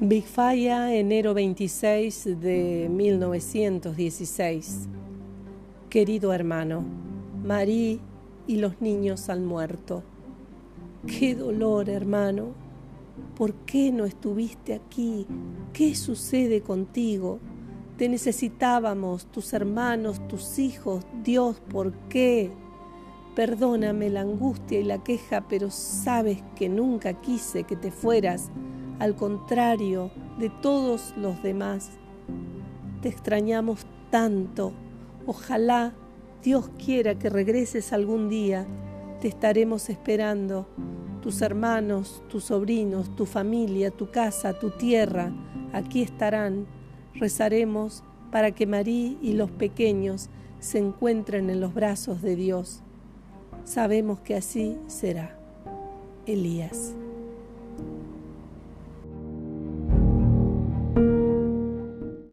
Bigfaya, enero 26 de 1916. Querido hermano, Marí y los niños han muerto. Qué dolor, hermano. ¿Por qué no estuviste aquí? ¿Qué sucede contigo? Te necesitábamos, tus hermanos, tus hijos. Dios, ¿por qué? Perdóname la angustia y la queja, pero sabes que nunca quise que te fueras, al contrario de todos los demás. Te extrañamos tanto. Ojalá Dios quiera que regreses algún día. Te estaremos esperando. Tus hermanos, tus sobrinos, tu familia, tu casa, tu tierra, aquí estarán. Rezaremos para que María y los pequeños se encuentren en los brazos de Dios. Sabemos que así será. Elías.